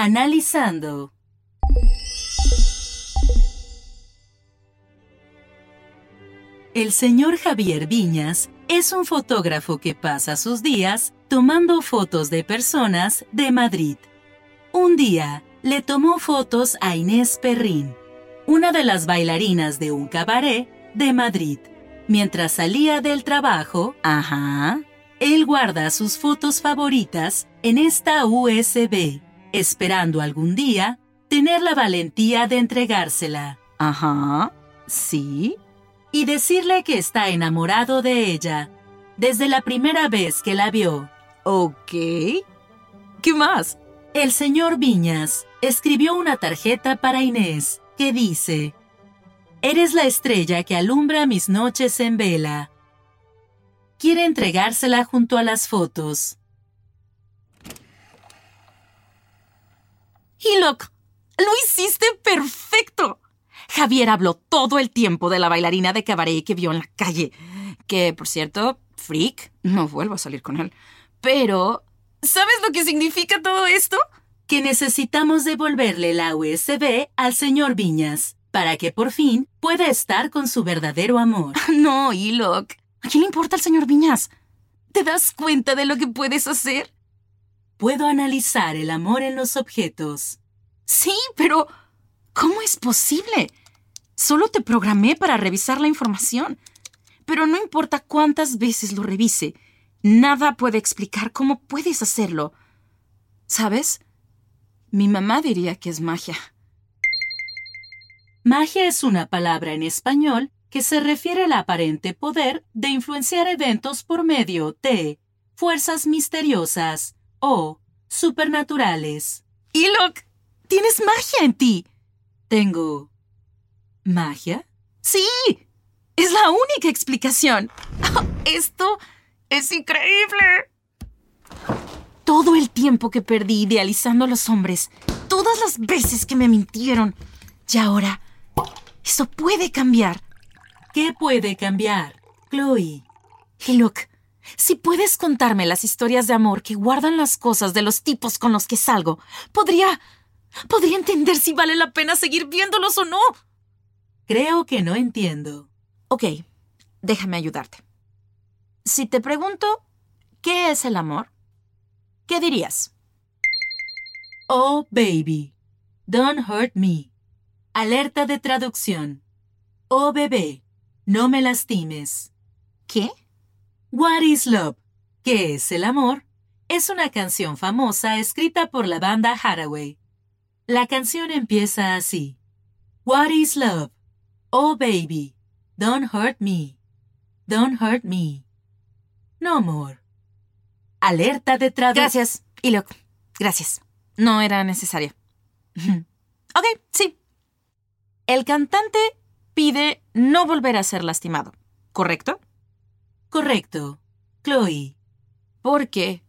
Analizando. El señor Javier Viñas es un fotógrafo que pasa sus días tomando fotos de personas de Madrid. Un día le tomó fotos a Inés Perrín, una de las bailarinas de un cabaret de Madrid. Mientras salía del trabajo, ajá, él guarda sus fotos favoritas en esta USB, esperando algún día tener la valentía de entregársela. Ajá, sí. Y decirle que está enamorado de ella desde la primera vez que la vio. Ok. ¿Qué más? El señor Viñas escribió una tarjeta para Inés que dice, Eres la estrella que alumbra mis noches en vela. Quiere entregársela junto a las fotos. Hilok, lo hiciste perfecto. Javier habló todo el tiempo de la bailarina de cabaret que vio en la calle. Que, por cierto, freak, no vuelvo a salir con él. Pero, ¿sabes lo que significa todo esto? Que necesitamos devolverle la USB al señor Viñas para que por fin pueda estar con su verdadero amor. No, Ilok. ¿A quién le importa el señor Viñas? ¿Te das cuenta de lo que puedes hacer? Puedo analizar el amor en los objetos. Sí, pero ¿cómo es posible? Solo te programé para revisar la información. Pero no importa cuántas veces lo revise, nada puede explicar cómo puedes hacerlo. ¿Sabes? Mi mamá diría que es magia. Magia es una palabra en español que se refiere al aparente poder de influenciar eventos por medio de fuerzas misteriosas o supernaturales. Ilok, tienes magia en ti. Tengo magia. Sí, es la única explicación. Esto es increíble. Todo el tiempo que perdí idealizando a los hombres, todas las veces que me mintieron. Y ahora, eso puede cambiar. ¿Qué puede cambiar, Chloe? Look, si puedes contarme las historias de amor que guardan las cosas de los tipos con los que salgo, podría... podría entender si vale la pena seguir viéndolos o no. Creo que no entiendo. Ok, déjame ayudarte. Si te pregunto, ¿qué es el amor? ¿Qué dirías? Oh, baby, don't hurt me. Alerta de traducción. Oh, bebé, no me lastimes. ¿Qué? What is Love? ¿Qué es el amor? Es una canción famosa escrita por la banda Hathaway. La canción empieza así. What is love? Oh baby, don't hurt me. Don't hurt me. No amor. Alerta de traducción. Gracias, Ilok. Gracias. No era necesario. ok, sí. El cantante pide no volver a ser lastimado, ¿correcto? Correcto. Chloe. Porque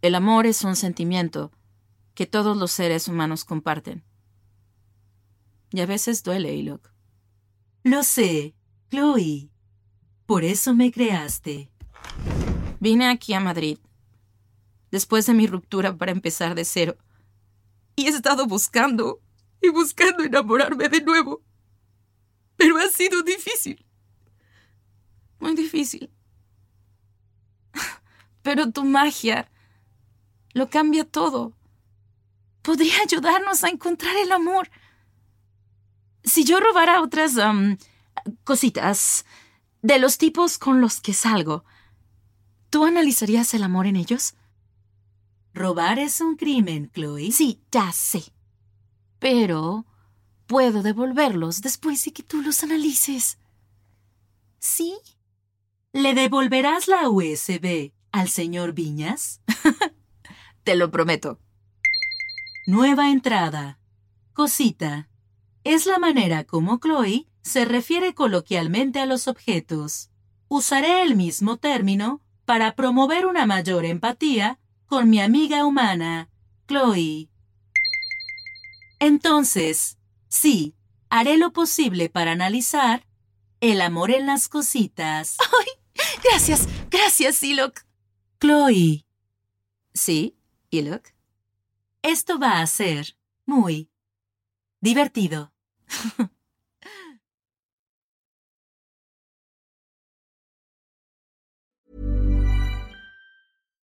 el amor es un sentimiento que todos los seres humanos comparten. Y a veces duele, Ilok. Lo sé, Chloe. Por eso me creaste. Vine aquí a Madrid, después de mi ruptura para empezar de cero. Y he estado buscando y buscando enamorarme de nuevo. Pero ha sido difícil. Muy difícil. Pero tu magia lo cambia todo. Podría ayudarnos a encontrar el amor. Si yo robara otras cositas de los tipos con los que salgo, ¿tú analizarías el amor en ellos? Robar es un crimen, Chloe. Sí, ya sé. Pero puedo devolverlos después de que tú los analices. ¿Sí? ¿Le devolverás la USB al señor Viñas? Te lo prometo. Nueva entrada. Cosita. Es la manera como Chloe se refiere coloquialmente a los objetos. Usaré el mismo término para promover una mayor empatía con mi amiga humana, Chloe. Entonces, sí, haré lo posible para analizar el amor en las cositas. ¡Ay! Gracias, gracias, Silok. Chloe. Sí, Ilok. Esto va a ser muy divertido.